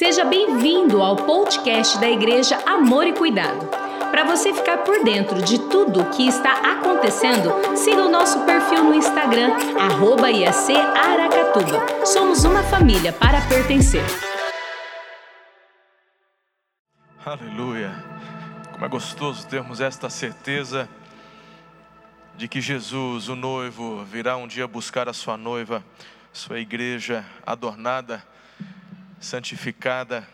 Seja bem-vindo ao podcast da Igreja Amor e Cuidado. Para você ficar por dentro de tudo o que está acontecendo, siga o nosso perfil no Instagram, arroba IAC Aracatuba. Somos uma família para pertencer. Aleluia. Como é gostoso termos esta certeza de que Jesus, o noivo, virá um dia buscar a sua noiva, sua igreja adornada santificada,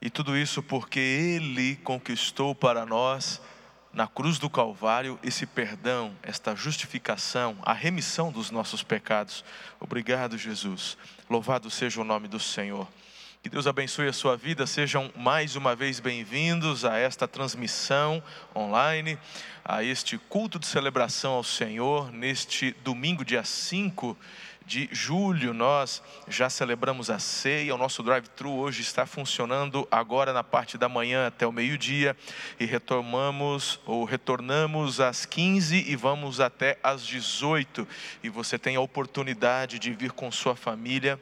e tudo isso porque Ele conquistou para nós, na cruz do Calvário, esse perdão, esta justificação, a remissão dos nossos pecados. Obrigado, Jesus. Louvado seja o nome do Senhor. Que Deus abençoe a sua vida. Sejam mais uma vez bem-vindos a esta transmissão online, a este culto de celebração ao Senhor, neste domingo, dia 5 de julho, nós já celebramos a ceia. O nosso drive-thru hoje está funcionando agora na parte da manhã até o meio-dia e retomamos ou retornamos às 15 e vamos até às 18. E você tem a oportunidade de vir com sua família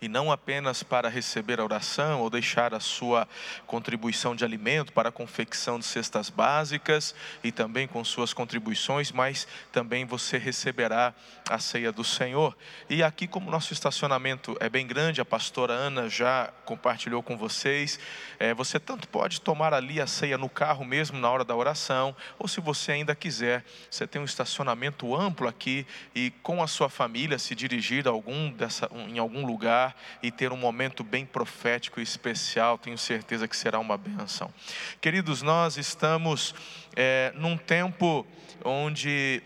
e não apenas para receber a oração ou deixar a sua contribuição de alimento para a confecção de cestas básicas e também com suas contribuições, mas também você receberá a ceia do Senhor. E aqui, como nosso estacionamento é bem grande, a pastora Ana já compartilhou com vocês, é, você tanto pode tomar ali a ceia no carro mesmo na hora da oração, ou se você ainda quiser, você tem um estacionamento amplo aqui e com a sua família se dirigir a algum dessa, em algum lugar e ter um momento bem profético e especial. Tenho certeza que será uma benção. Queridos, nós estamos é, num tempo onde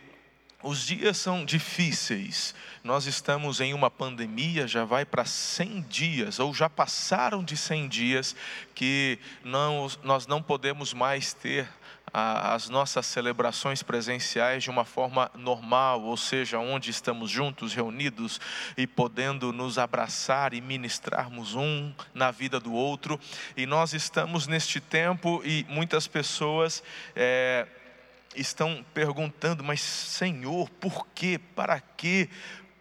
os dias são difíceis. Nós estamos em uma pandemia, já vai para 100 dias, ou já passaram de 100 dias, que não, nós não podemos mais ter as nossas celebrações presenciais de uma forma normal, ou seja, onde estamos juntos, reunidos e podendo nos abraçar e ministrarmos um na vida do outro. E nós estamos neste tempo e muitas pessoas. É, estão perguntando, mas Senhor, por quê? Para quê?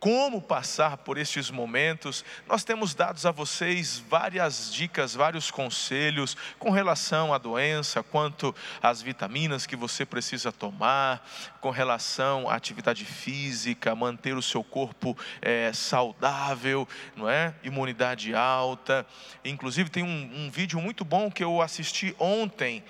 Como passar por estes momentos. Nós temos dados a vocês várias dicas, vários conselhos com relação à doença, quanto às vitaminas que você precisa tomar, com relação à atividade física, manter o seu corpo é, saudável, não é? Imunidade alta. Inclusive tem um, um vídeo muito bom que eu assisti ontem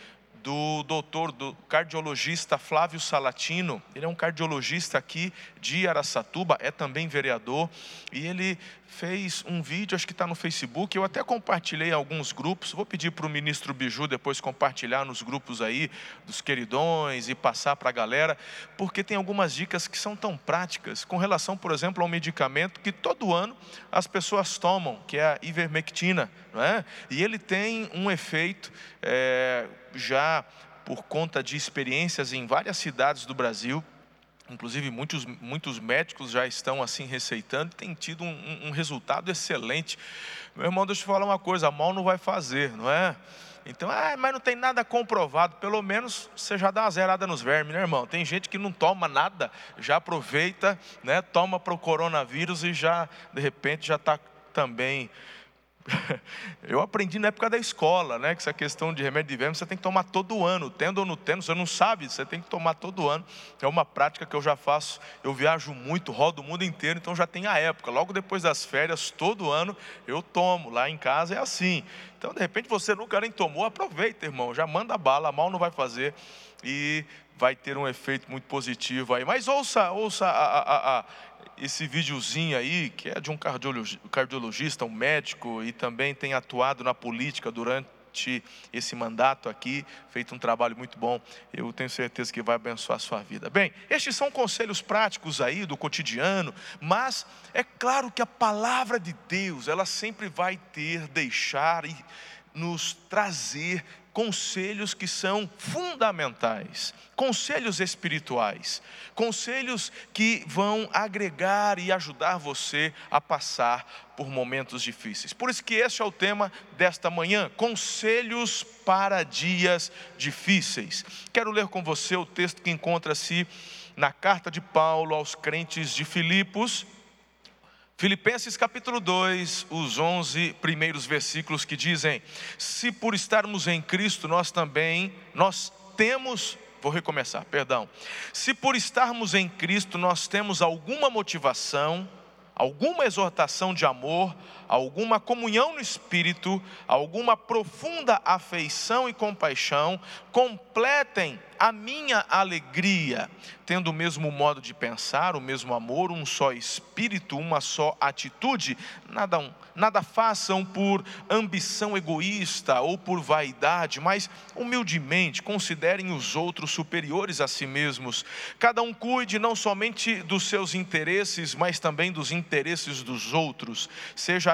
do doutor, do cardiologista Flávio Salatino. Ele é um cardiologista aqui de Araçatuba, é também vereador, e ele fez um vídeo, acho que está no Facebook, eu até compartilhei alguns grupos, vou pedir para o ministro Biju depois compartilhar nos grupos aí, dos queridões, e passar para a galera, porque tem algumas dicas que são tão práticas, com relação, por exemplo, ao medicamento que todo ano as pessoas tomam, que é a ivermectina, não é? e ele tem um efeito é, já por conta de experiências em várias cidades do Brasil, inclusive muitos, muitos médicos já estão assim receitando tem tido um, um, resultado excelente. Meu irmão, deixa eu falar uma coisa: mal não vai fazer, não é? Então, ah, mas não tem nada comprovado. Pelo menos você já dá uma zerada nos vermes, né, irmão? Tem gente que não toma nada, já aproveita, né? Toma para o coronavírus e já, de repente, já está também Eu aprendi na época da escola, né? Que essa questão de remédio de verme você tem que tomar todo ano, tendo ou não tendo, você não sabe, você tem que tomar todo ano. É uma prática que eu já faço. Eu viajo muito, rodo o mundo inteiro, então já tem a época. Logo depois das férias, todo ano eu tomo. Lá em casa é assim. Então, de repente, você nunca nem tomou, aproveita, irmão. Já manda bala, mal não vai fazer e vai ter um efeito muito positivo aí. Mas ouça, ouça a, a, a, esse videozinho aí, que é de um cardiologista, um médico, e também tem atuado na política durante esse mandato aqui, feito um trabalho muito bom. Eu tenho certeza que vai abençoar a sua vida. Bem, estes são conselhos práticos aí do cotidiano, mas é claro que a palavra de Deus, ela sempre vai ter, deixar e nos trazer conselhos que são fundamentais, conselhos espirituais, conselhos que vão agregar e ajudar você a passar por momentos difíceis. Por isso que este é o tema desta manhã, conselhos para dias difíceis. Quero ler com você o texto que encontra-se na carta de Paulo aos crentes de Filipos, Filipenses capítulo 2, os 11 primeiros versículos que dizem: Se por estarmos em Cristo nós também, nós temos Vou recomeçar, perdão. Se por estarmos em Cristo nós temos alguma motivação, alguma exortação de amor, alguma comunhão no espírito, alguma profunda afeição e compaixão, completem a minha alegria, tendo o mesmo modo de pensar, o mesmo amor, um só espírito, uma só atitude, nada um nada façam por ambição egoísta ou por vaidade, mas humildemente considerem os outros superiores a si mesmos. Cada um cuide não somente dos seus interesses, mas também dos interesses dos outros. Seja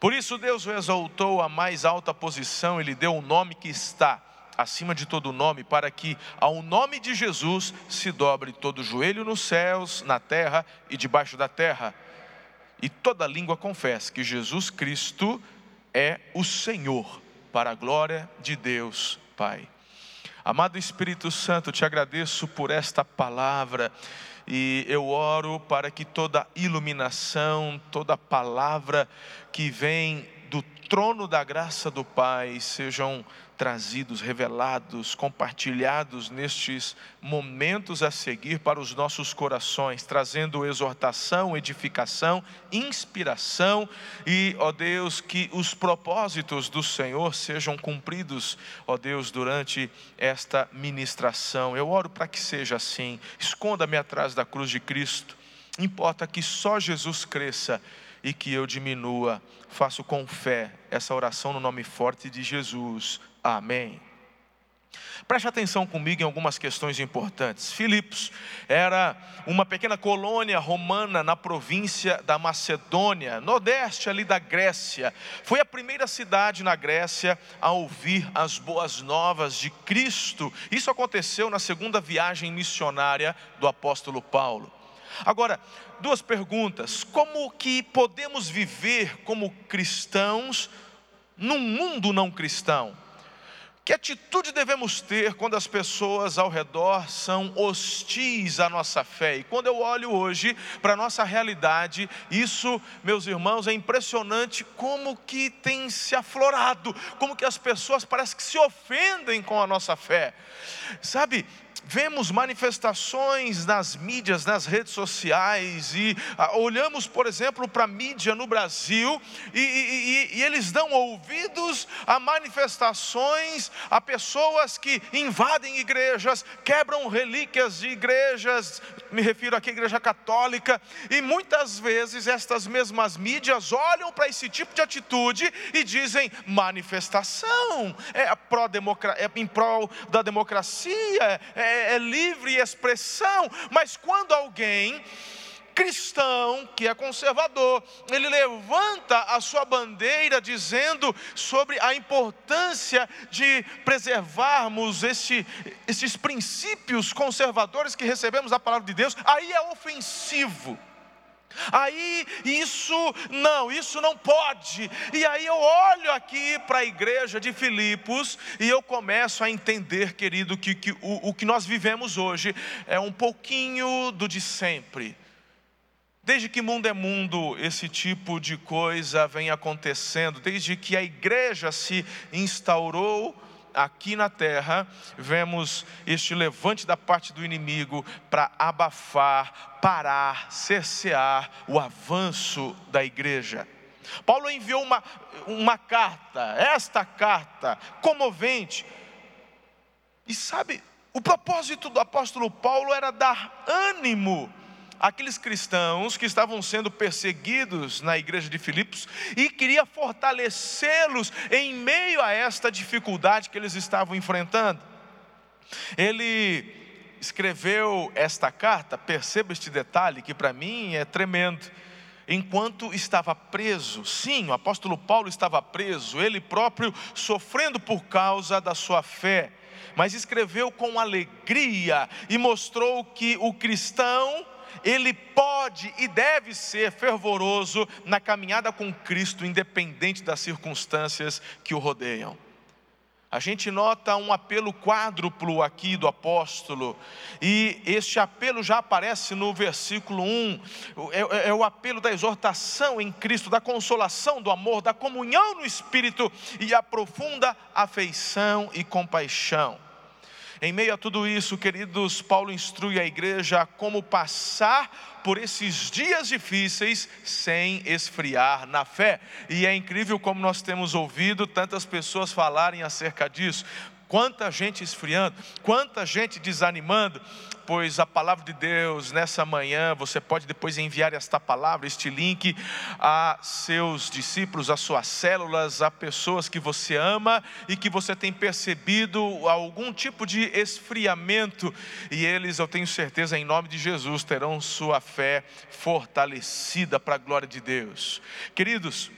Por isso Deus o exaltou à mais alta posição e lhe deu o um nome que está acima de todo nome, para que ao nome de Jesus se dobre todo joelho nos céus, na terra e debaixo da terra, e toda língua confesse que Jesus Cristo é o Senhor, para a glória de Deus Pai. Amado Espírito Santo, te agradeço por esta palavra e eu oro para que toda iluminação, toda palavra que vem trono da graça do Pai sejam trazidos, revelados, compartilhados nestes momentos a seguir para os nossos corações, trazendo exortação, edificação, inspiração e, ó Deus, que os propósitos do Senhor sejam cumpridos, ó Deus, durante esta ministração. Eu oro para que seja assim. Esconda-me atrás da cruz de Cristo. Importa que só Jesus cresça e que eu diminua. Faço com fé essa oração no nome forte de Jesus. Amém. Preste atenção comigo em algumas questões importantes. Filipos era uma pequena colônia romana na província da Macedônia, nordeste ali da Grécia. Foi a primeira cidade na Grécia a ouvir as boas novas de Cristo. Isso aconteceu na segunda viagem missionária do apóstolo Paulo. Agora, duas perguntas: como que podemos viver como cristãos num mundo não cristão? Que atitude devemos ter quando as pessoas ao redor são hostis à nossa fé? E quando eu olho hoje para a nossa realidade, isso, meus irmãos, é impressionante como que tem se aflorado, como que as pessoas parecem que se ofendem com a nossa fé. Sabe, vemos manifestações nas mídias, nas redes sociais, e ah, olhamos, por exemplo, para a mídia no Brasil, e, e, e, eles dão ouvidos a manifestações, a pessoas que invadem igrejas, quebram relíquias de igrejas, me refiro aqui à igreja católica, e muitas vezes estas mesmas mídias olham para esse tipo de atitude e dizem: manifestação, é, pró é em prol da democracia, é, é, livre expressão, mas quando alguém cristão, que é conservador, ele levanta a sua bandeira dizendo sobre a importância de preservarmos esse, esses princípios conservadores que recebemos da palavra de Deus, aí é ofensivo. Aí isso não, isso não pode. E aí eu olho aqui para a igreja de Filipos e eu começo a entender, querido, que, que o, o que nós vivemos hoje é um pouquinho do de sempre. Desde que mundo é mundo, esse tipo de coisa vem acontecendo, desde que a igreja se instaurou aqui na terra, vemos este levante da parte do inimigo para abafar, parar, cercear o avanço da igreja. Paulo enviou uma, uma carta, esta carta comovente, e sabe, o propósito do apóstolo Paulo era dar ânimo aqueles cristãos que estavam sendo perseguidos na igreja de Filipos e queria fortalecê-los em meio a esta dificuldade que eles estavam enfrentando. Ele escreveu esta carta, perceba este detalhe que para mim é tremendo. enquanto estava preso. Sim, o apóstolo Paulo estava preso, ele próprio sofrendo por causa da sua fé, mas escreveu com alegria e mostrou que o cristão ele pode e deve ser fervoroso na caminhada com Cristo, independente das circunstâncias que o rodeiam. A gente nota um apelo quádruplo aqui do apóstolo, e este apelo já aparece no versículo 1, é, é, é, o apelo da exortação em Cristo, da consolação, do amor, da comunhão no Espírito e a profunda afeição e compaixão. Em meio a tudo isso, queridos, Paulo instrui a igreja a como passar por esses dias difíceis sem esfriar na fé. E é incrível como nós temos ouvido tantas pessoas falarem acerca disso. Quanta gente esfriando, quanta gente desanimando, pois a palavra de Deus nessa manhã, você pode depois enviar esta palavra, este link a seus discípulos, a suas células, a pessoas que você ama e que você tem percebido algum tipo de esfriamento, e eles, eu tenho certeza, em nome de Jesus, terão sua fé fortalecida para a glória de Deus. Queridos,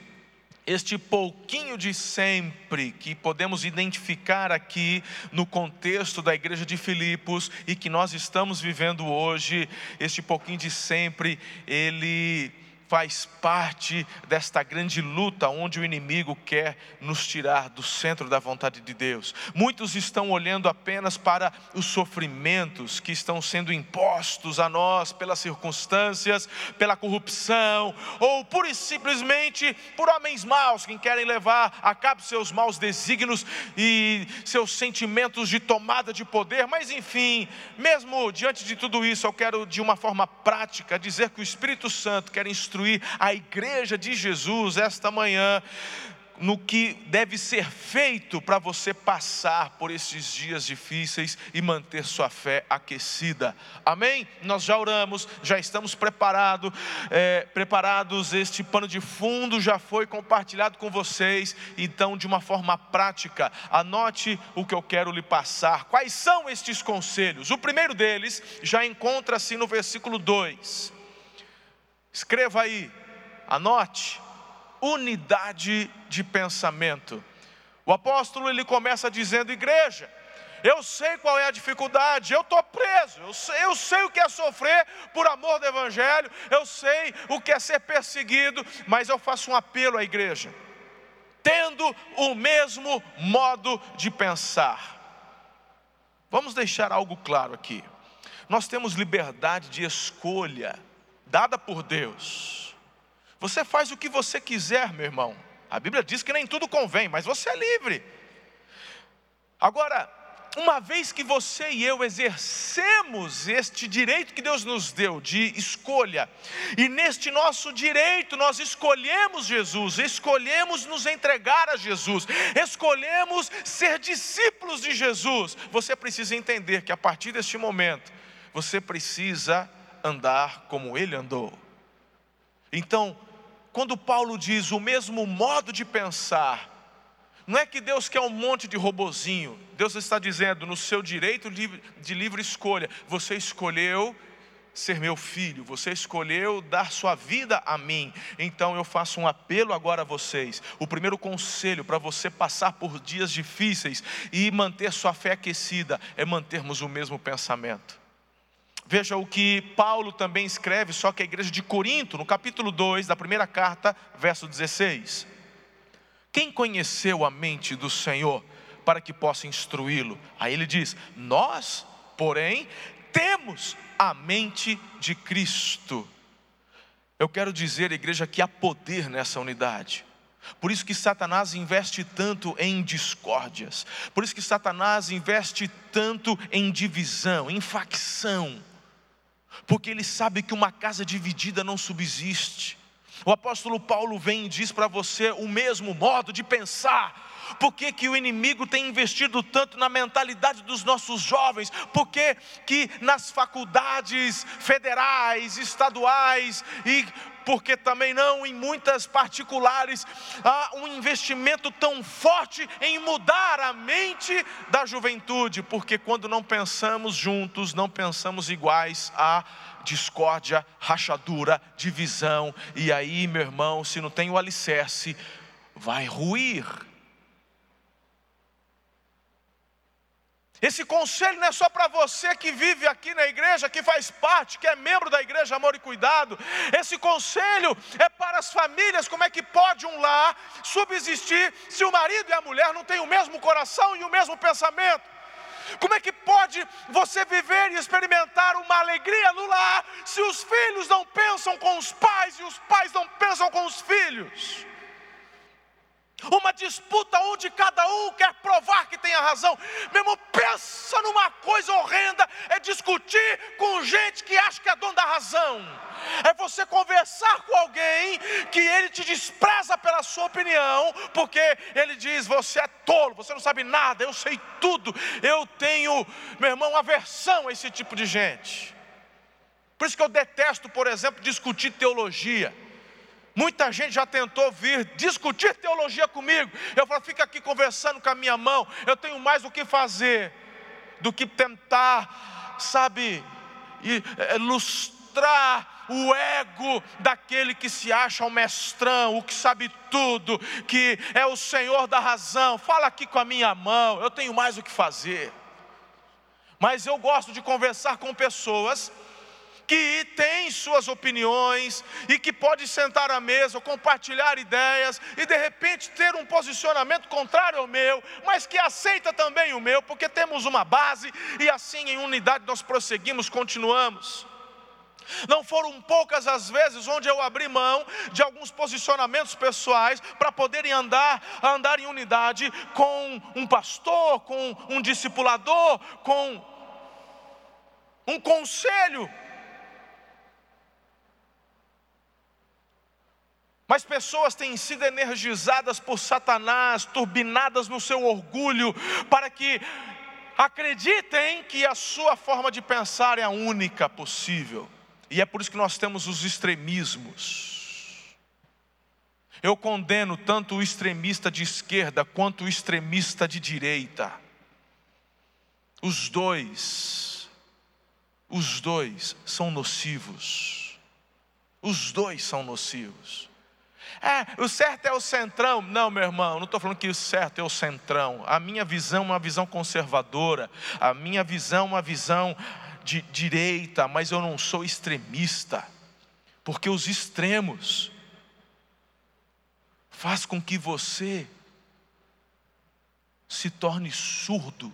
este pouquinho de sempre que podemos identificar aqui no contexto da igreja de Filipos e que nós estamos vivendo hoje, este pouquinho de sempre, ele faz parte desta grande luta onde o inimigo quer nos tirar do centro da vontade de Deus. Muitos estão olhando apenas para os sofrimentos que estão sendo impostos a nós pelas circunstâncias, pela corrupção, ou pura e simplesmente por homens maus que querem levar a cabo seus maus desígnios e seus sentimentos de tomada de poder. Mas enfim, mesmo diante de tudo isso, eu quero de uma forma prática dizer que o Espírito Santo quer instruir instruir a igreja de Jesus esta manhã no que deve ser feito para você passar por esses dias difíceis e manter sua fé aquecida. Amém? Nós já oramos, já estamos preparado, é, preparados. Este pano de fundo já foi compartilhado com vocês. Então, de uma forma prática, anote o que eu quero lhe passar. Quais são estes conselhos? O primeiro deles já encontra-se no versículo 2 Escreva aí, anote, unidade de pensamento. O apóstolo ele começa dizendo: igreja, eu sei qual é a dificuldade, eu estou preso, eu sei, eu sei o que é sofrer por amor do Evangelho, eu sei o que é ser perseguido, mas eu faço um apelo à igreja, tendo o mesmo modo de pensar. Vamos deixar algo claro aqui, nós temos liberdade de escolha dada por Deus. Você faz o que você quiser, meu irmão. A Bíblia diz que nem tudo convém, mas você é livre. Agora, uma vez que você e eu exercemos este direito que Deus nos deu de escolha, e neste nosso direito nós escolhemos Jesus, escolhemos nos entregar a Jesus, escolhemos ser discípulos de Jesus, você precisa entender que a partir deste momento, você precisa andar como ele andou. Então, quando Paulo diz o mesmo modo de pensar, não é que Deus quer um monte de robozinho, Deus está dizendo no seu direito de livre escolha, você escolheu ser meu filho, você escolheu dar sua vida a mim, então eu faço um apelo agora a vocês. O primeiro conselho para você passar por dias difíceis e manter sua fé aquecida é mantermos o mesmo pensamento. Veja o que Paulo também escreve, só que a igreja de Corinto, no capítulo 2 da primeira carta, verso 16. Quem conheceu a mente do Senhor para que possa instruí-lo? Aí ele diz: Nós, porém, temos a mente de Cristo. Eu quero dizer, igreja, que há poder nessa unidade. Por isso que Satanás investe tanto em discórdias. Por isso que Satanás investe tanto em divisão, em facção porque ele sabe que uma casa dividida não subsiste. O apóstolo Paulo vem e diz para você o mesmo modo de pensar, Por que, que o inimigo tem investido tanto na mentalidade dos nossos jovens? Por que, que nas faculdades federais, estaduais e porque também não em muitas particulares há um investimento tão forte em mudar a mente da juventude, porque quando não pensamos juntos, não pensamos iguais, há discórdia, rachadura, divisão, e aí, meu irmão, se não tem o alicerce, vai ruir. Esse conselho não é só para você que vive aqui na igreja, que faz parte, que é membro da igreja Amor e Cuidado. Esse conselho é para as famílias. Como é que pode um lar subsistir se o marido e a mulher não têm o mesmo coração e o mesmo pensamento? Como é que pode você viver e experimentar uma alegria no lar se os filhos não pensam com os pais e os pais não pensam com os filhos? Uma disputa onde cada um quer provar que tem a razão. Meu irmão, pensa numa coisa horrenda: é discutir com gente que acha que é dono da razão. É você conversar com alguém que ele te despreza pela sua opinião, porque ele diz: você é tolo, você não sabe nada, eu sei tudo. Eu tenho, meu irmão, aversão a esse tipo de gente. Por isso que eu detesto, por exemplo, discutir teologia. Muita gente já tentou vir discutir teologia comigo. Eu falo, fica aqui conversando com a minha mão. Eu tenho mais o que fazer do que tentar, sabe, ilustrar o ego daquele que se acha o mestrão, o que sabe tudo, que é o Senhor da razão. Fala aqui com a minha mão. Eu tenho mais o que fazer. Mas eu gosto de conversar com pessoas que tem suas opiniões e que pode sentar à mesa, compartilhar ideias e de repente ter um posicionamento contrário ao meu, mas que aceita também o meu, porque temos uma base e assim em unidade nós prosseguimos, continuamos. Não foram poucas as vezes onde eu abri mão de alguns posicionamentos pessoais para poderem andar, andar em unidade com um pastor, com um discipulador, com um conselho Mas pessoas têm sido energizadas por Satanás, turbinadas no seu orgulho, para que acreditem que a sua forma de pensar é a única possível. E é por isso que nós temos os extremismos. Eu condeno tanto o extremista de esquerda quanto o extremista de direita. Os dois, os dois são nocivos. Os dois são nocivos. É, o certo é o centrão. Não, meu irmão, não estou falando que o certo é o centrão. A minha visão é uma visão conservadora. A minha visão é uma visão de direita, mas eu não sou extremista. Porque os extremos faz com que você se torne surdo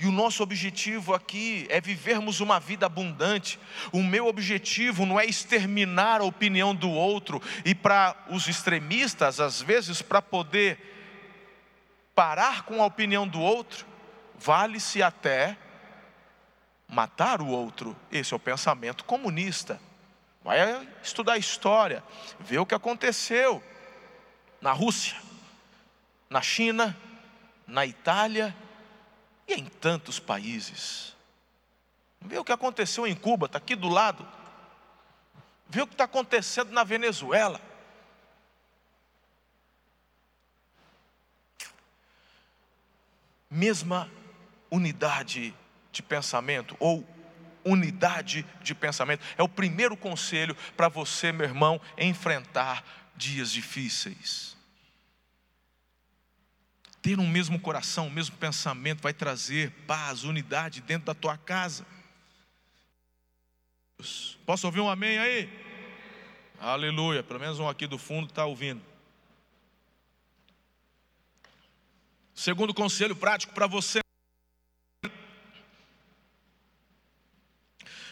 e o nosso objetivo aqui é vivermos uma vida abundante. O meu objetivo não é exterminar a opinião do outro, e para os extremistas, às vezes, para poder parar com a opinião do outro, vale-se até matar o outro. Esse é o pensamento comunista. Vai estudar história, ver o que aconteceu na Rússia, na China, na Itália e em tantos países. Vê o que aconteceu em Cuba, está aqui do lado. Vê o que está acontecendo na Venezuela. Mesma unidade de pensamento, ou unidade de pensamento, é o primeiro conselho para você, meu irmão, enfrentar dias difíceis. Ter um mesmo coração, o um mesmo pensamento vai trazer paz, unidade dentro da tua casa. Posso ouvir um amém aí? Aleluia. Pelo menos um aqui do fundo está ouvindo. Segundo conselho prático para você.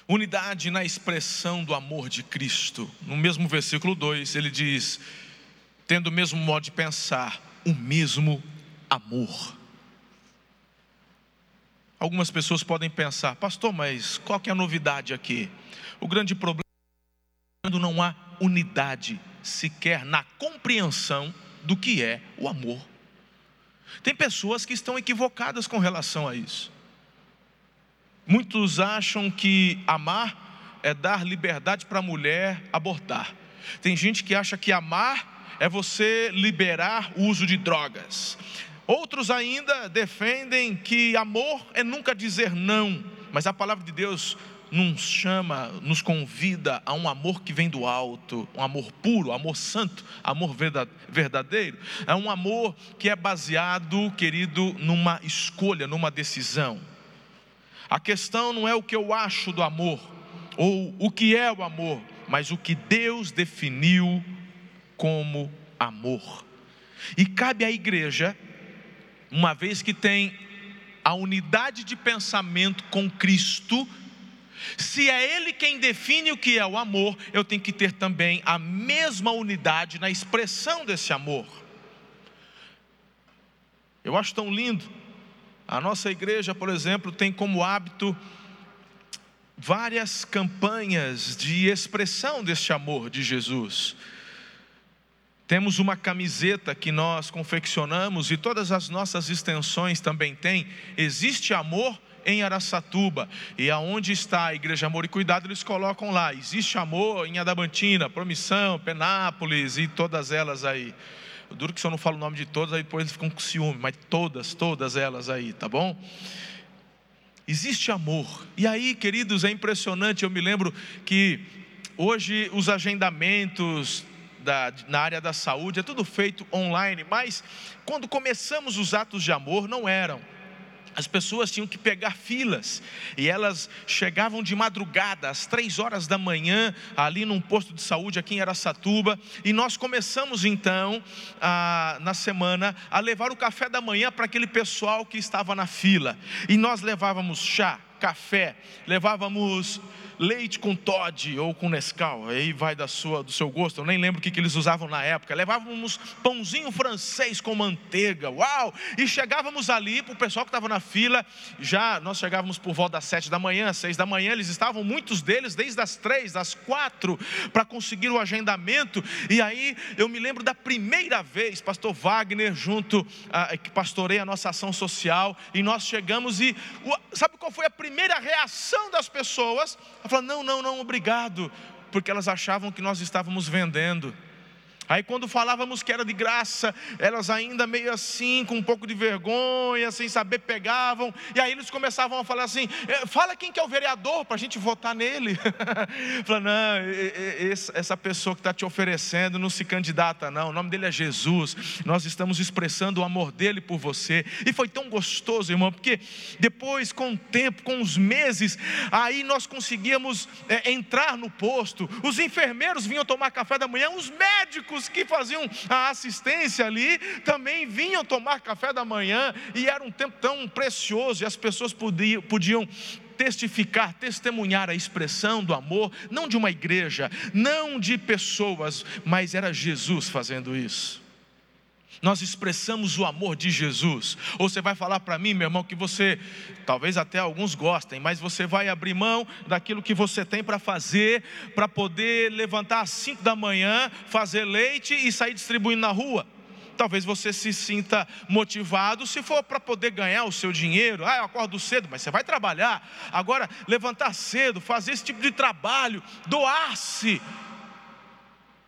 Unidade na expressão do amor de Cristo. No mesmo versículo 2, ele diz: tendo o mesmo modo de pensar, o mesmo amor. Algumas pessoas podem pensar, pastor, mas qual que é a novidade aqui? O grande problema é quando não há unidade sequer na compreensão do que é o amor. Tem pessoas que estão equivocadas com relação a isso. Muitos acham que amar é dar liberdade para a mulher abortar. Tem gente que acha que amar é você liberar o uso de drogas. Outros ainda defendem que amor é nunca dizer não, mas a palavra de Deus nos chama, nos convida a um amor que vem do alto, um amor puro, amor santo, amor verdadeiro. É um amor que é baseado, querido, numa escolha, numa decisão. A questão não é o que eu acho do amor, ou o que é o amor, mas o que Deus definiu como amor. E cabe à igreja, uma vez que tem a unidade de pensamento com Cristo, se é Ele quem define o que é o amor, eu tenho que ter também a mesma unidade na expressão desse amor. Eu acho tão lindo. A nossa igreja, por exemplo, tem como hábito várias campanhas de expressão deste amor de Jesus. Temos uma camiseta que nós confeccionamos e todas as nossas extensões também têm. Existe amor em Araçatuba. E aonde está a Igreja Amor e Cuidado, eles colocam lá. Existe amor em Adamantina, Promissão, Penápolis e todas elas aí. Eu duro que se eu não falo o nome de todas, aí depois eles ficam com ciúme, mas todas, todas elas aí, tá bom? Existe amor. E aí, queridos, é impressionante. Eu me lembro que hoje os agendamentos da, na área da saúde é tudo feito online, mas quando começamos os atos de amor, não eram. As pessoas tinham que pegar filas e elas chegavam de madrugada, às três horas da manhã, ali num posto de saúde aqui em Aracatuba, e nós começamos então, a, na semana, a levar o café da manhã para aquele pessoal que estava na fila, e nós levávamos chá, café, levávamos leite com Todd ou com Nescau, aí vai da sua, do seu gosto, eu nem lembro o que, que eles usavam na época. Levávamos pãozinho francês com manteiga, uau! E chegávamos ali para o pessoal que estava na fila, já nós chegávamos por volta das sete da manhã, seis da manhã, eles estavam, muitos deles, desde as três, das quatro, para conseguir o agendamento. E aí eu me lembro da primeira vez, pastor Wagner, junto, a, que pastorei a nossa ação social, e nós chegamos e sabe qual foi a primeira reação das pessoas? Ela falou: não, não, não, obrigado, porque elas achavam que nós estávamos vendendo. Aí quando falávamos que era de graça, elas ainda meio assim, com um pouco de vergonha, sem saber, pegavam. E aí eles começavam a falar assim: é, fala quem que é o vereador para a gente votar nele. Fala, não, essa pessoa que está te oferecendo não se candidata, não. O nome dele é Jesus. Nós estamos expressando o amor dele por você. E foi tão gostoso, irmão, porque depois, com o tempo, com os meses, aí nós conseguíamos é, entrar no posto. Os enfermeiros vinham tomar café da manhã, os médicos que faziam a assistência ali também vinham tomar café da manhã, e era um tempo tão precioso, e as pessoas podiam, podiam testificar, testemunhar a expressão do amor, não de uma igreja, não de pessoas, mas era Jesus fazendo isso nós expressamos o amor de Jesus. Ou você vai falar para mim, meu irmão, que você, talvez até alguns gostem, mas você vai abrir mão daquilo que você tem para fazer, para poder levantar às 5 da manhã, fazer leite e sair distribuindo na rua. Talvez você se sinta motivado se for para poder ganhar o seu dinheiro. Ah, eu acordo cedo, mas você vai trabalhar. Agora, levantar cedo, fazer esse tipo de trabalho, doar-se.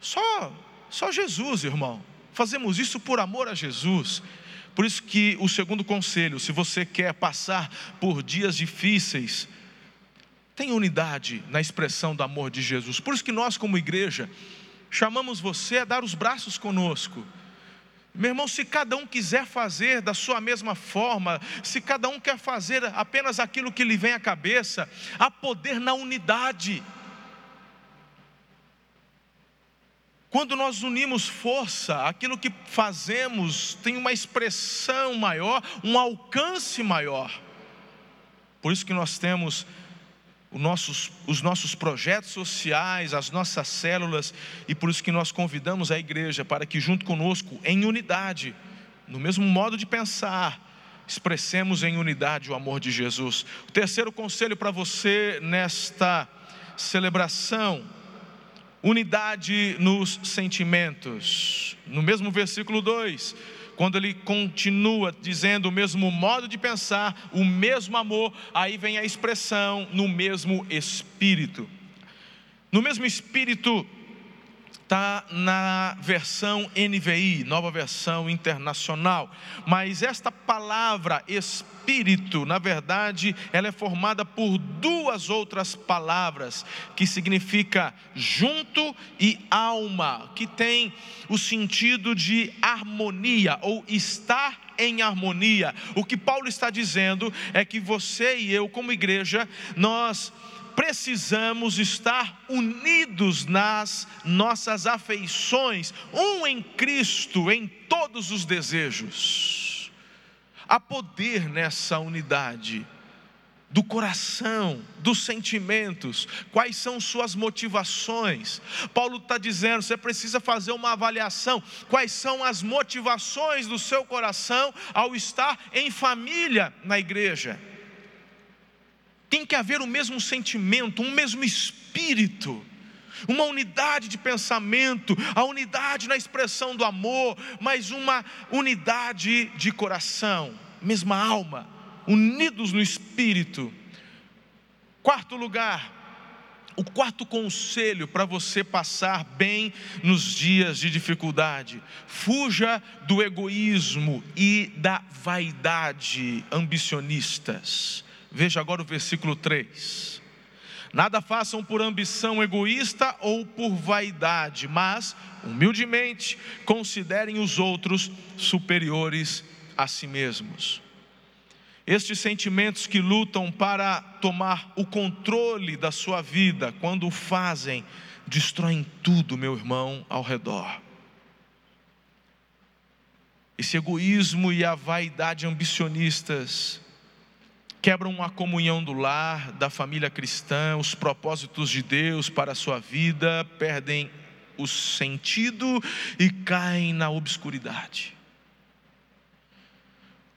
Só, só Jesus, irmão. Fazemos isso por amor a Jesus. Por isso que o segundo conselho, se você quer passar por dias difíceis, tenha unidade na expressão do amor de Jesus. Por isso que nós, como igreja, chamamos você a dar os braços conosco. Meu irmão, se cada um quiser fazer da sua mesma forma, se cada um quer fazer apenas aquilo que lhe vem à cabeça, há poder na unidade. Quando nós unimos força, aquilo que fazemos tem uma expressão maior, um alcance maior. Por isso que nós temos os nossos, os nossos projetos sociais, as nossas células, e por isso que nós convidamos a igreja para que, junto conosco, em unidade, no mesmo modo de pensar, expressemos em unidade o amor de Jesus. O terceiro conselho para você nesta celebração unidade nos sentimentos. No mesmo versículo 2, quando ele continua dizendo o mesmo modo de pensar, o mesmo amor, aí vem a expressão no mesmo espírito. No mesmo espírito está na versão NVI, nova versão internacional. Mas esta palavra espírito, na verdade, ela é formada por duas outras palavras, que significa junto e alma, que tem o sentido de harmonia ou estar em harmonia. O que Paulo está dizendo é que você e eu, como igreja, nós precisamos estar unidos nas nossas afeições, um em Cristo, em todos os desejos. Há poder nessa unidade do coração, dos sentimentos, quais são suas motivações. Paulo está dizendo: você precisa fazer uma avaliação, quais são as motivações do seu coração ao estar em família na igreja tem que haver o mesmo sentimento, um mesmo espírito, uma unidade de pensamento, a unidade na expressão do amor, mas uma unidade de coração, mesma alma, unidos no espírito. Quarto lugar, o quarto conselho para você passar bem nos dias de dificuldade: fuja do egoísmo e da vaidade ambicionistas. Veja agora o versículo 3. Nada façam por ambição egoísta ou por vaidade, mas, humildemente, considerem os outros superiores a si mesmos. Estes sentimentos que lutam para tomar o controle da sua vida, quando o fazem, destroem tudo, meu irmão, ao redor. Esse egoísmo e a vaidade ambicionistas quebram a comunhão do lar, da família cristã, os propósitos de Deus para a sua vida, perdem o sentido e caem na obscuridade.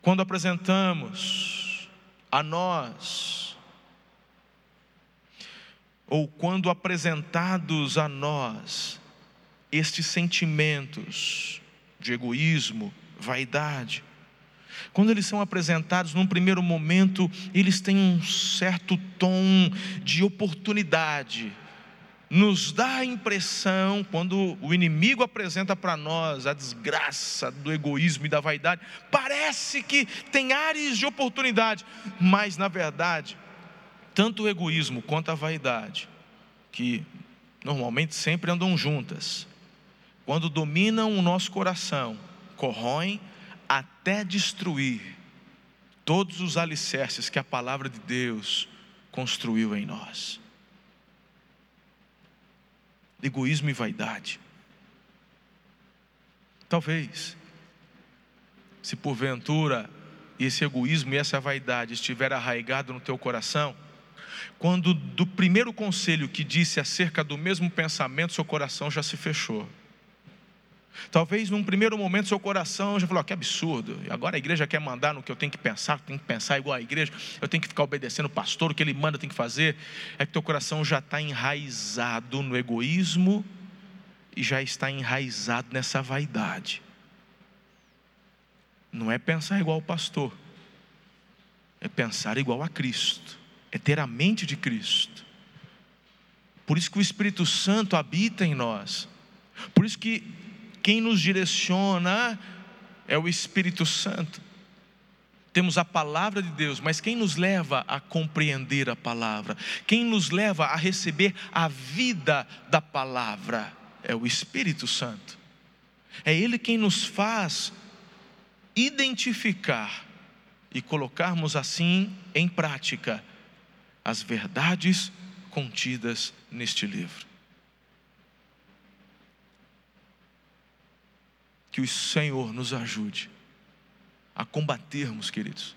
Quando apresentamos a nós, ou quando apresentados a nós, estes sentimentos de egoísmo, vaidade, quando eles são apresentados num primeiro momento, eles têm um certo tom de oportunidade. Nos dá a impressão, quando o inimigo apresenta para nós a desgraça do egoísmo e da vaidade, parece que tem ares de oportunidade, mas na verdade, tanto o egoísmo quanto a vaidade, que normalmente sempre andam juntas, quando dominam o nosso coração, corroem até destruir todos os alicerces que a palavra de Deus construiu em nós. Egoísmo e vaidade. Talvez, se porventura esse egoísmo e essa vaidade estiver arraigado no teu coração, quando do primeiro conselho que disse acerca do mesmo pensamento, seu coração já se fechou. Talvez num primeiro momento seu coração já falou: oh, que absurdo, agora a igreja quer mandar no que eu tenho que pensar, tenho que pensar igual a igreja, eu tenho que ficar obedecendo o pastor, o que ele manda tem que fazer. É que teu coração já está enraizado no egoísmo e já está enraizado nessa vaidade. Não é pensar igual o pastor, é pensar igual a Cristo, é ter a mente de Cristo. Por isso que o Espírito Santo habita em nós. Por isso que quem nos direciona é o Espírito Santo. Temos a palavra de Deus, mas quem nos leva a compreender a palavra, quem nos leva a receber a vida da palavra, é o Espírito Santo. É Ele quem nos faz identificar e colocarmos assim em prática as verdades contidas neste livro. Que o Senhor nos ajude a combatermos, queridos,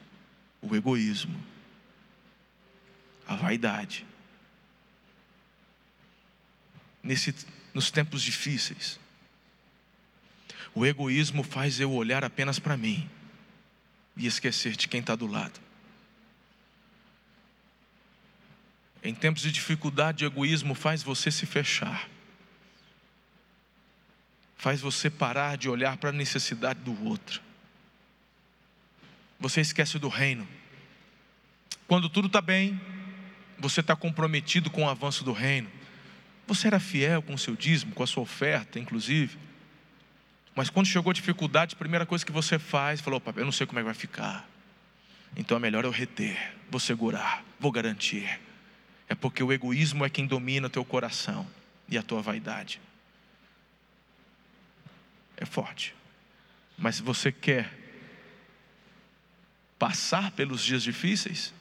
o egoísmo, a vaidade. Nesse, nos tempos difíceis, o egoísmo faz eu olhar apenas para mim e esquecer de quem está do lado. Em tempos de dificuldade, o egoísmo faz você se fechar faz você parar de olhar para a necessidade do outro. Você esquece do reino. Quando tudo está bem, você está comprometido com o avanço do reino. Você era fiel com o seu dízimo, com a sua oferta, inclusive. Mas quando chegou a dificuldade, a primeira coisa que você faz, falou: Opa, eu não sei como é que vai ficar. Então é melhor eu reter, vou segurar, vou garantir. É porque o egoísmo é quem domina teu coração e a tua vaidade. É forte. Mas se você quer passar pelos dias difíceis,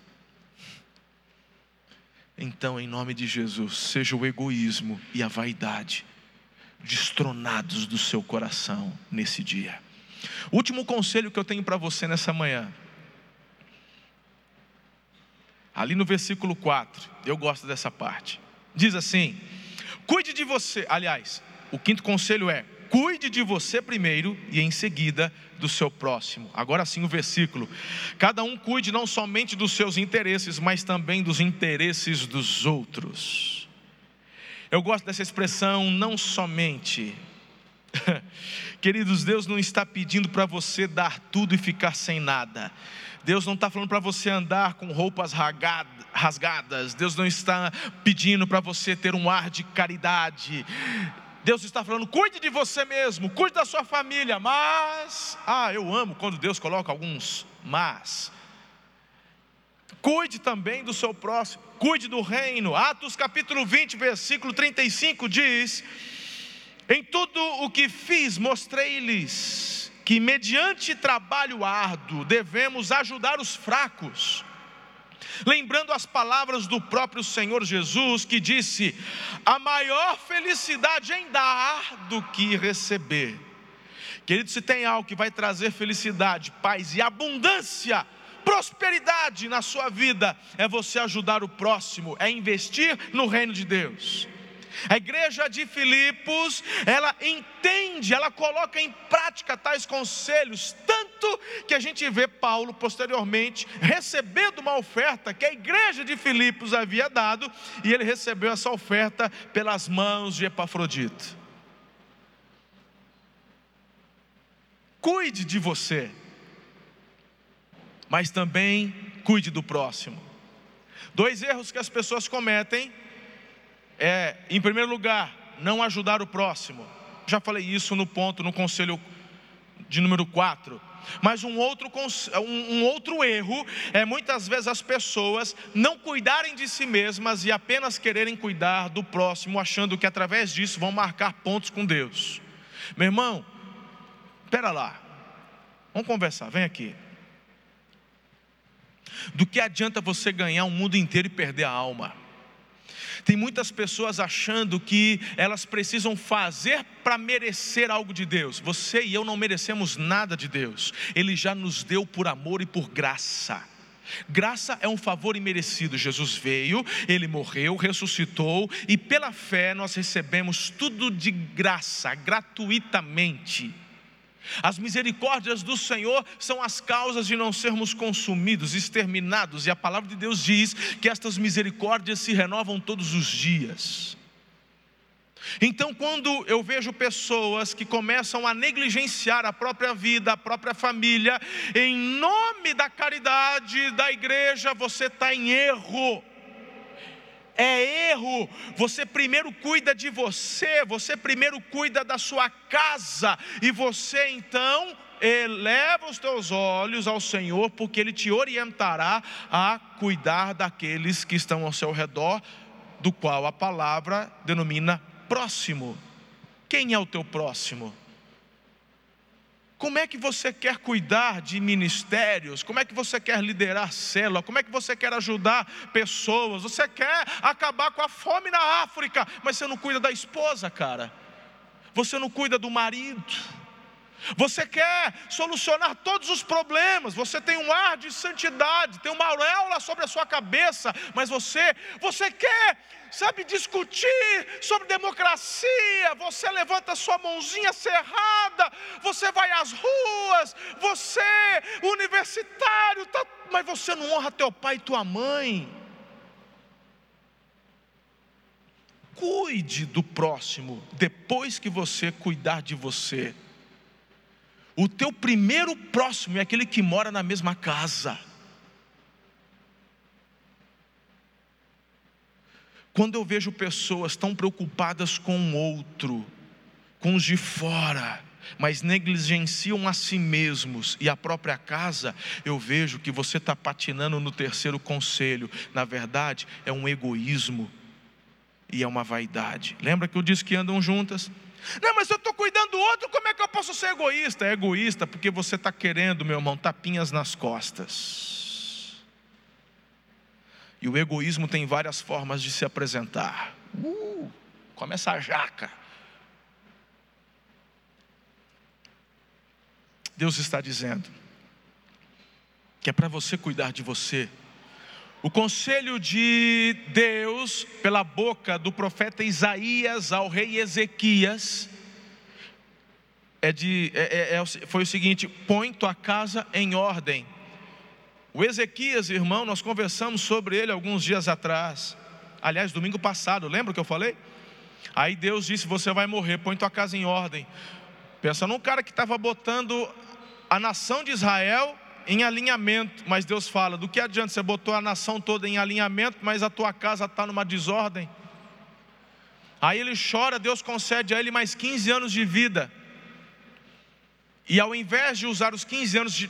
então, em nome de Jesus, seja o egoísmo e a vaidade destronados do seu coração nesse dia. Último conselho que eu tenho para você nessa manhã. Ali no versículo 4, eu gosto dessa parte. Diz assim: Cuide de você. Aliás, o quinto conselho é: cuide de você primeiro e em seguida do seu próximo. Agora sim o versículo. Cada um cuide não somente dos seus interesses, mas também dos interesses dos outros. Eu gosto dessa expressão não somente. Queridos, Deus não está pedindo para você dar tudo e ficar sem nada. Deus não está falando para você andar com roupas rasgadas. Deus não está pedindo para você ter um ar de caridade. Deus está falando, cuide de você mesmo, cuide da sua família, mas, ah, eu amo quando Deus coloca alguns mas. Cuide também do seu próximo, cuide do reino. Atos capítulo 20, versículo 35 diz: Em tudo o que fiz, mostrei-lhes que, mediante trabalho árduo, devemos ajudar os fracos lembrando as palavras do próprio Senhor Jesus, que disse: a maior felicidade em dar do que receber. Querido, se tem algo que vai trazer felicidade, paz e abundância, prosperidade na sua vida, é você ajudar o próximo, é investir no reino de Deus. A igreja de Filipos, ela entende, ela coloca em prática tais conselhos, tanto que a gente vê Paulo posteriormente recebendo uma oferta que a igreja de Filipos havia dado, e ele recebeu essa oferta pelas mãos de Epafrodito. Cuide de você, mas também cuide do próximo. Dois erros que as pessoas cometem é, em primeiro lugar, não ajudar o próximo. Já falei isso no ponto, no conselho de número 4. Mas um outro, um, outro erro é muitas vezes as pessoas não cuidarem de si mesmas e apenas quererem cuidar do próximo, achando que através disso vão marcar pontos com Deus. Meu irmão, espera lá, vamos conversar, vem aqui. Do que adianta você ganhar o mundo inteiro e perder a alma? Tem muitas pessoas achando que elas precisam fazer para merecer algo de Deus. Você e eu não merecemos nada de Deus, Ele já nos deu por amor e por graça. Graça é um favor imerecido. Jesus veio, ele morreu, ressuscitou e pela fé nós recebemos tudo de graça, gratuitamente. As misericórdias do Senhor são as causas de não sermos consumidos, exterminados, e a palavra de Deus diz que estas misericórdias se renovam todos os dias. Então, quando eu vejo pessoas que começam a negligenciar a própria vida, a própria família, em nome da caridade da igreja, você está em erro é erro. Você primeiro cuida de você, você primeiro cuida da sua casa, e você então eleva os teus olhos ao Senhor, porque Ele te orientará a cuidar daqueles que estão ao seu redor, do qual a palavra denomina próximo. Quem é o teu próximo? Como é que você quer cuidar de ministérios? Como é que você quer liderar célula? Como é que você quer ajudar pessoas? Você quer acabar com a fome na África, mas você não cuida da esposa, cara. Você não cuida do marido. Você quer solucionar todos os problemas, você tem um ar de santidade, tem uma auréola sobre a sua cabeça, mas você, você quer, sabe, discutir sobre democracia, você levanta sua mãozinha cerrada, você vai às ruas, você, universitário, tá, mas você não honra teu pai e tua mãe. cuide do próximo depois que você cuidar de você. O teu primeiro próximo é aquele que mora na mesma casa. Quando eu vejo pessoas tão preocupadas com o outro, com os de fora, mas negligenciam a si mesmos e a própria casa, eu vejo que você está patinando no terceiro conselho. Na verdade, é um egoísmo e é uma vaidade. Lembra que eu disse que andam juntas? Não, mas eu estou cuidando do outro, como é que eu posso ser egoísta? É egoísta porque você está querendo, meu irmão, tapinhas nas costas. E o egoísmo tem várias formas de se apresentar. Uh, começa a jaca. Deus está dizendo que é para você cuidar de você. O conselho de Deus, pela boca do profeta Isaías ao rei Ezequias, é de, é, é, é foi o seguinte: põe tua casa em ordem. O Ezequias, irmão, nós conversamos sobre ele alguns dias atrás. Aliás, domingo passado, lembra que eu falei? Aí Deus disse: Você vai morrer, põe tua casa em ordem. Pensa num cara que estava botando a nação de Israel em alinhamento, mas Deus fala: do que adianta você botou a nação toda em alinhamento, mas a tua casa está numa desordem? Aí ele chora, Deus concede a ele mais 15 anos de vida. E ao invés de usar os 15 anos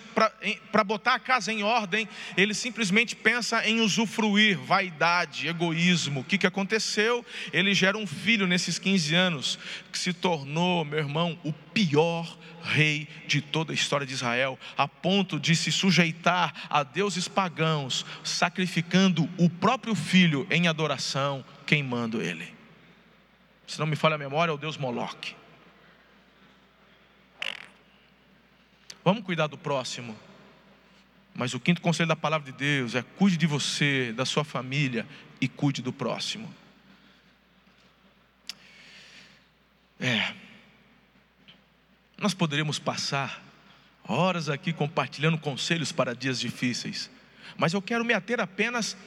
para botar a casa em ordem, ele simplesmente pensa em usufruir, vaidade, egoísmo. O que, que aconteceu? Ele gera um filho nesses 15 anos, que se tornou, meu irmão, o pior rei de toda a história de Israel, a ponto de se sujeitar a deuses pagãos, sacrificando o próprio filho em adoração, queimando ele. Se não me falha a memória, é o deus Moloque. Vamos cuidar do próximo. Mas o quinto conselho da palavra de Deus é: cuide de você, da sua família e cuide do próximo. É. Nós poderíamos passar horas aqui compartilhando conselhos para dias difíceis, mas eu quero me ater apenas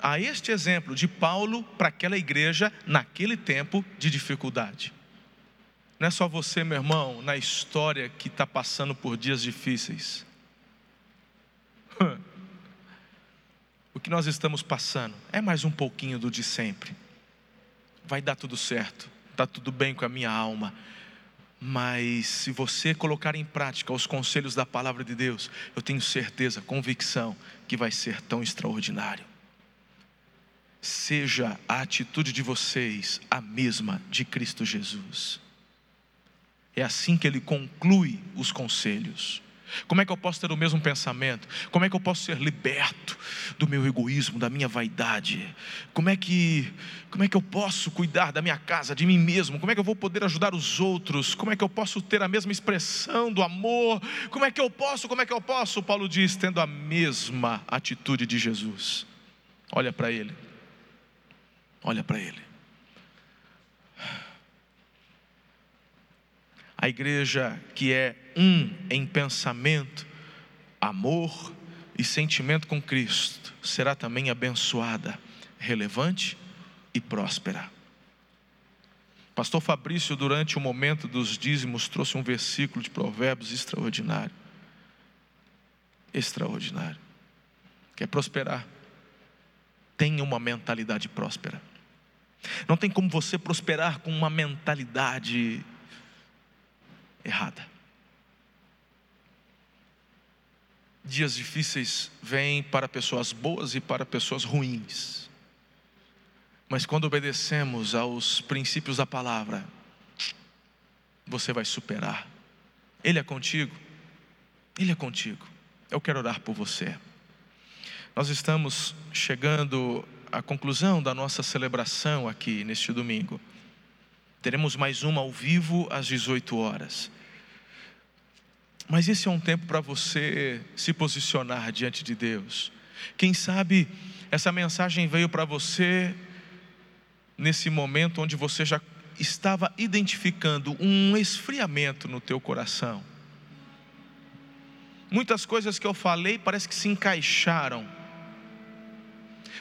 a este exemplo de Paulo para aquela igreja naquele tempo de dificuldade. Não é só você, meu irmão, na história que está passando por dias difíceis. O que nós estamos passando é mais um pouquinho do de sempre. Vai dar tudo certo, está tudo bem com a minha alma. Mas se você colocar em prática os conselhos da palavra de Deus, eu tenho certeza, convicção, que vai ser tão extraordinário. Seja a atitude de vocês a mesma de Cristo Jesus. É assim que ele conclui os conselhos. Como é que eu posso ter o mesmo pensamento? Como é que eu posso ser liberto do meu egoísmo, da minha vaidade? Como é que como é que eu posso cuidar da minha casa, de mim mesmo? Como é que eu vou poder ajudar os outros? Como é que eu posso ter a mesma expressão do amor? Como é que eu posso? Como é que eu posso? Paulo diz, tendo a mesma atitude de Jesus. Olha para ele. Olha para ele. A igreja que é um em pensamento, amor e sentimento com Cristo será também abençoada, relevante e próspera. Pastor Fabrício, durante o momento dos dízimos, trouxe um versículo de Provérbios extraordinário. Extraordinário. Quer prosperar? Tenha uma mentalidade próspera. Não tem como você prosperar com uma mentalidade errada. Dias difíceis vêm para pessoas boas e para pessoas ruins. Mas quando obedecemos aos princípios da palavra, você vai superar. Ele é contigo. Ele é contigo. Eu quero orar por você. Nós estamos chegando à conclusão da nossa celebração aqui neste domingo. Teremos mais uma ao vivo às 18 horas. Mas esse é um tempo para você se posicionar diante de Deus. Quem sabe essa mensagem veio para você nesse momento onde você já estava identificando um esfriamento no teu coração. Muitas coisas que eu falei parece que se encaixaram.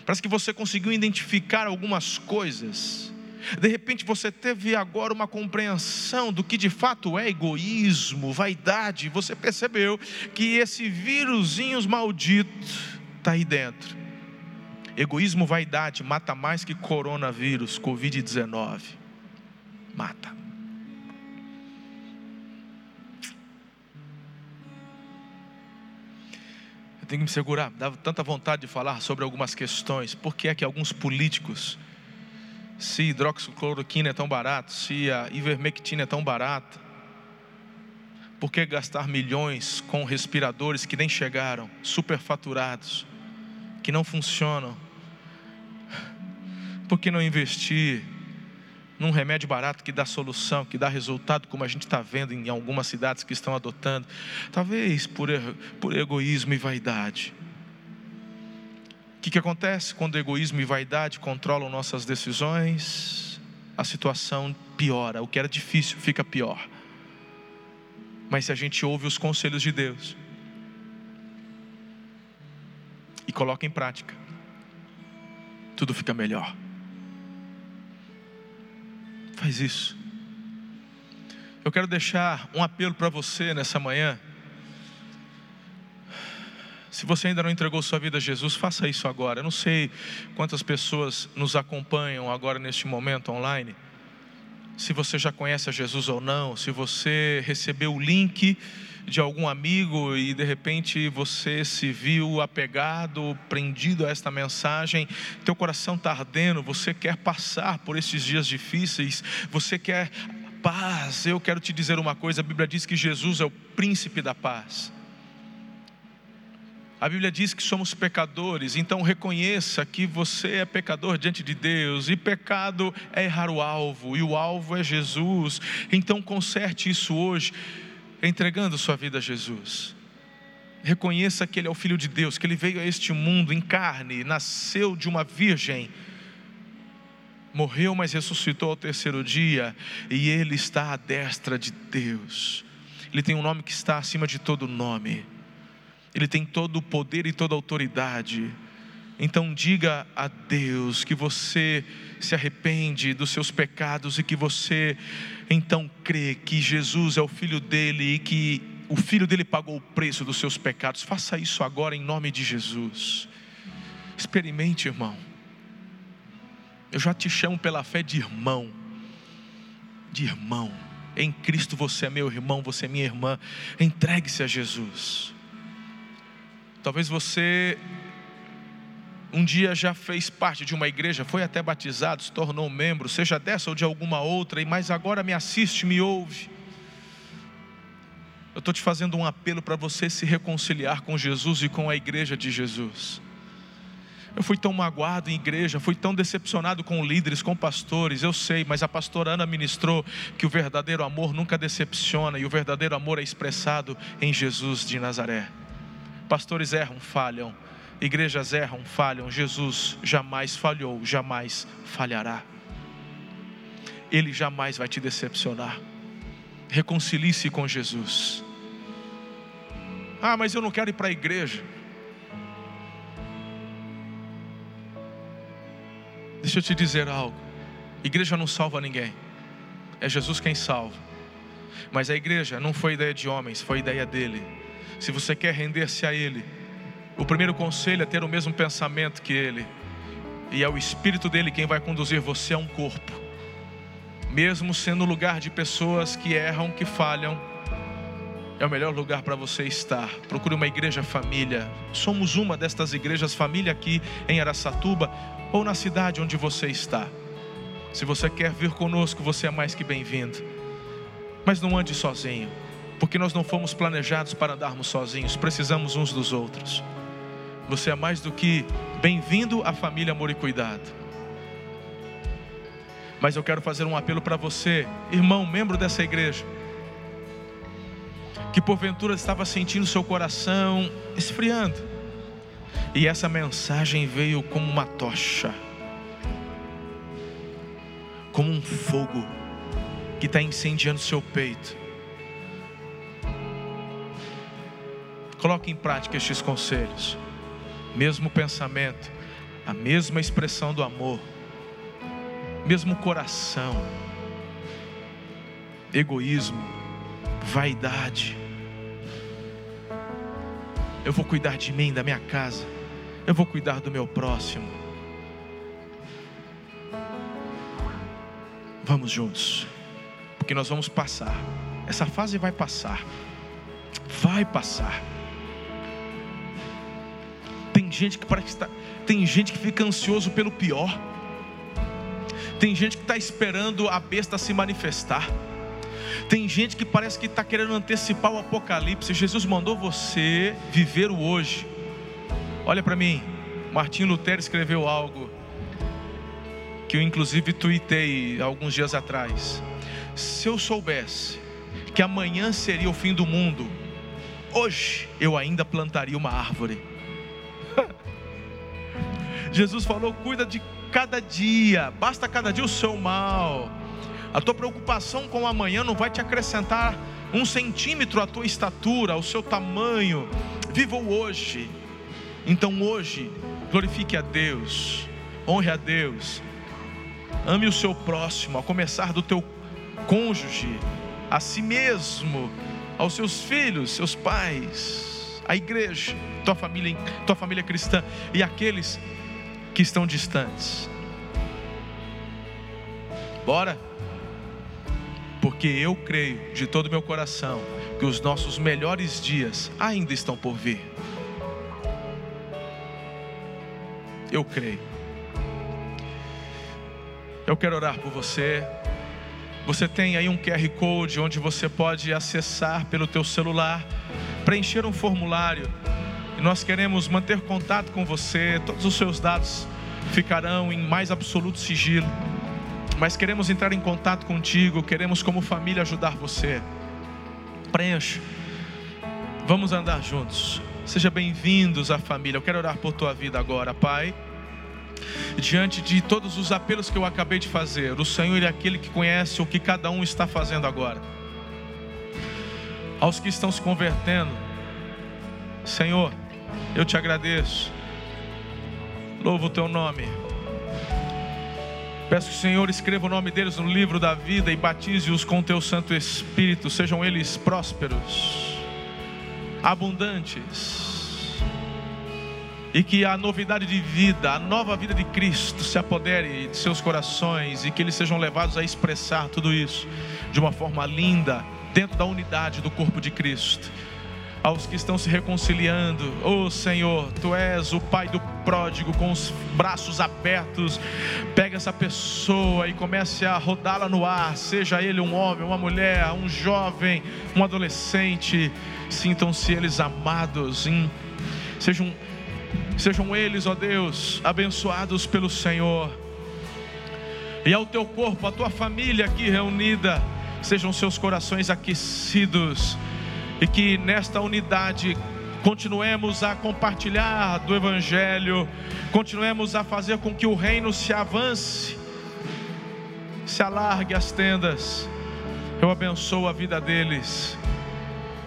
Parece que você conseguiu identificar algumas coisas De repente você teve agora uma compreensão do que de fato é egoísmo, vaidade. Você percebeu que esse vírusinho maldito está aí dentro. Egoísmo, vaidade mata mais que coronavírus, Covid-19. Mata. Eu tenho que me segurar, dava tanta vontade de falar sobre algumas questões. Por que é que alguns políticos, se hidroxicloroquina é tão barato, se a ivermectina é tão barata, por que gastar milhões com respiradores que nem chegaram, superfaturados, que não funcionam? Por que não investir num remédio barato que dá solução, que dá resultado, como a gente está vendo em algumas cidades que estão adotando, talvez por, por egoísmo e vaidade. Que, que acontece quando egoísmo e vaidade controlam nossas decisões? A situação piora, o que era difícil fica pior. Mas se a gente ouve os conselhos de Deus e coloca em prática, tudo fica melhor. Faz isso. Eu quero deixar um apelo para você nessa manhã. Se você ainda não entregou sua vida a Jesus, faça isso agora. Eu não sei quantas pessoas nos acompanham agora neste momento online. Se você já conhece a Jesus ou não, se você recebeu o link de algum amigo e de repente você se viu apegado, prendido a esta mensagem, teu coração está ardendo, você quer passar por esses dias difíceis, você quer paz. Eu quero te dizer uma coisa: a Bíblia diz que Jesus é o príncipe da paz. A Bíblia diz que somos pecadores, então reconheça que você é pecador diante de Deus, e pecado é errar o alvo, e o alvo é Jesus. Então conserte isso hoje entregando sua vida a Jesus. Reconheça que Ele é o Filho de Deus, que Ele veio a este mundo em carne, nasceu de uma virgem, morreu, mas ressuscitou ao terceiro dia, e Ele está à destra de Deus. Ele tem um nome que está acima de todo nome, Ele tem todo o poder e toda a autoridade. Então diga a Deus que você se arrepende dos seus pecados e que você então crê que Jesus é o filho dele e que o filho dele pagou o preço dos seus pecados. Faça isso agora em nome de Jesus. Experimente, irmão. Eu já te chamo pela fé de irmão. De irmão. Em Cristo você é meu irmão, você é minha irmã. Entregue-se a Jesus. Talvez você um dia já fez parte de uma igreja, foi até batizado, se tornou membro, seja dessa ou de alguma outra, e mas agora me assiste, me ouve. Eu estou te fazendo um apelo para você se reconciliar com Jesus e com a igreja de Jesus. Eu fui tão magoado em igreja, fui tão decepcionado com líderes, com pastores, eu sei, mas a pastora Ana ministrou que o verdadeiro amor nunca decepciona e o verdadeiro amor é expressado em Jesus de Nazaré. Pastores erram, falham, Igrejas erram, falham, Jesus jamais falhou, jamais falhará. Ele jamais vai te decepcionar. Reconcilie-se com Jesus. Ah, mas eu não quero ir para a igreja. Deixa eu te dizer algo. Igreja não salva ninguém. É Jesus quem salva. Mas a igreja não foi ideia de homens, foi ideia dele. Se você quer render-se a ele, o primeiro conselho é ter o mesmo pensamento que ele, e é o Espírito dele quem vai conduzir você a um corpo, mesmo sendo lugar de pessoas que erram, que falham, é o melhor lugar para você estar. Procure uma igreja família. Somos uma destas igrejas família aqui em Aracatuba ou na cidade onde você está. Se você quer vir conosco, você é mais que bem-vindo. Mas não ande sozinho, porque nós não fomos planejados para andarmos sozinhos, precisamos uns dos outros. Você é mais do que bem-vindo à família Amor e Cuidado. Mas eu quero fazer um apelo para você, irmão, membro dessa igreja, que porventura estava sentindo seu coração esfriando, e essa mensagem veio como uma tocha, como um fogo que está incendiando seu peito. Coloque em prática estes conselhos mesmo pensamento, a mesma expressão do amor. mesmo coração, egoísmo, vaidade. Eu vou cuidar de mim, da minha casa, eu vou cuidar do meu próximo. Vamos juntos, porque nós vamos passar. Essa fase vai passar, vai passar. Gente que parece que está, tem gente que fica ansioso pelo pior. Tem gente que está esperando a besta se manifestar. Tem gente que parece que está querendo antecipar o apocalipse. Jesus mandou você viver o hoje. Olha para mim, Martim Lutero escreveu algo que eu inclusive tuitei alguns dias atrás. Se eu soubesse que amanhã seria o fim do mundo, hoje eu ainda plantaria uma árvore. Jesus falou: cuida de cada dia, basta cada dia o seu mal. A tua preocupação com o amanhã não vai te acrescentar um centímetro à tua estatura, ao seu tamanho. Viva o hoje. Então hoje, glorifique a Deus, honre a Deus, ame o seu próximo, a começar do teu cônjuge, a si mesmo, aos seus filhos, seus pais, a igreja, tua família, tua família cristã e aqueles que estão distantes. Bora? Porque eu creio de todo o meu coração que os nossos melhores dias ainda estão por vir. Eu creio. Eu quero orar por você. Você tem aí um QR Code onde você pode acessar pelo teu celular, preencher um formulário e nós queremos manter contato com você. Todos os seus dados ficarão em mais absoluto sigilo. Mas queremos entrar em contato contigo, queremos como família ajudar você. Preencha. Vamos andar juntos. Seja bem-vindos à família. Eu quero orar por tua vida agora, Pai. Diante de todos os apelos que eu acabei de fazer, o Senhor é aquele que conhece o que cada um está fazendo agora. Aos que estão se convertendo, Senhor, eu te agradeço. Louvo o teu nome. Peço que o Senhor escreva o nome deles no livro da vida e batize-os com teu Santo Espírito. Sejam eles prósperos, abundantes. E que a novidade de vida, a nova vida de Cristo se apodere de seus corações e que eles sejam levados a expressar tudo isso de uma forma linda, dentro da unidade do corpo de Cristo aos que estão se reconciliando. Oh Senhor, Tu és o Pai do pródigo com os braços abertos. Pega essa pessoa e comece a rodá-la no ar, seja ele um homem, uma mulher, um jovem, um adolescente. Sintam-se eles amados, sejam, sejam eles, ó Deus, abençoados pelo Senhor. E ao teu corpo, a tua família aqui reunida, sejam seus corações aquecidos e que nesta unidade continuemos a compartilhar do Evangelho, continuemos a fazer com que o reino se avance, se alargue as tendas. Eu abençoo a vida deles,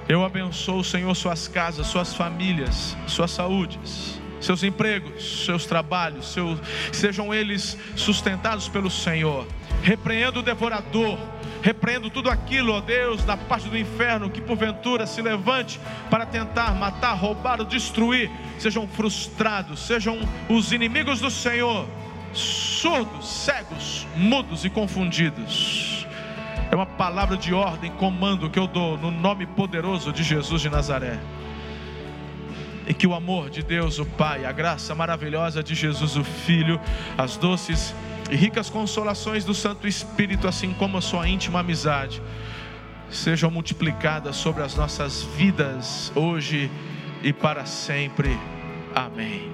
eu abençoo, Senhor, suas casas, suas famílias, suas saúdes, seus empregos, seus trabalhos, seus, sejam eles sustentados pelo Senhor. Repreendo o devorador Repreendo tudo aquilo, ó Deus, da parte do inferno que porventura se levante para tentar matar, roubar ou destruir. Sejam frustrados, sejam os inimigos do Senhor, surdos, cegos, mudos e confundidos. É uma palavra de ordem, comando que eu dou no nome poderoso de Jesus de Nazaré. E que o amor de Deus, o Pai, a graça maravilhosa de Jesus, o Filho, as doces e ricas consolações do Santo Espírito, assim como a sua íntima amizade, sejam multiplicadas sobre as nossas vidas hoje e para sempre. Amém.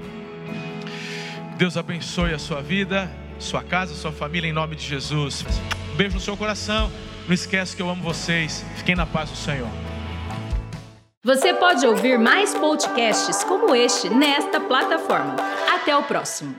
Deus abençoe a sua vida, sua casa, sua família, em nome de Jesus. beijo no seu coração. Não esquece que eu amo vocês. Fiquem na paz do Senhor. Você pode ouvir mais podcasts como este nesta plataforma. Até o próximo.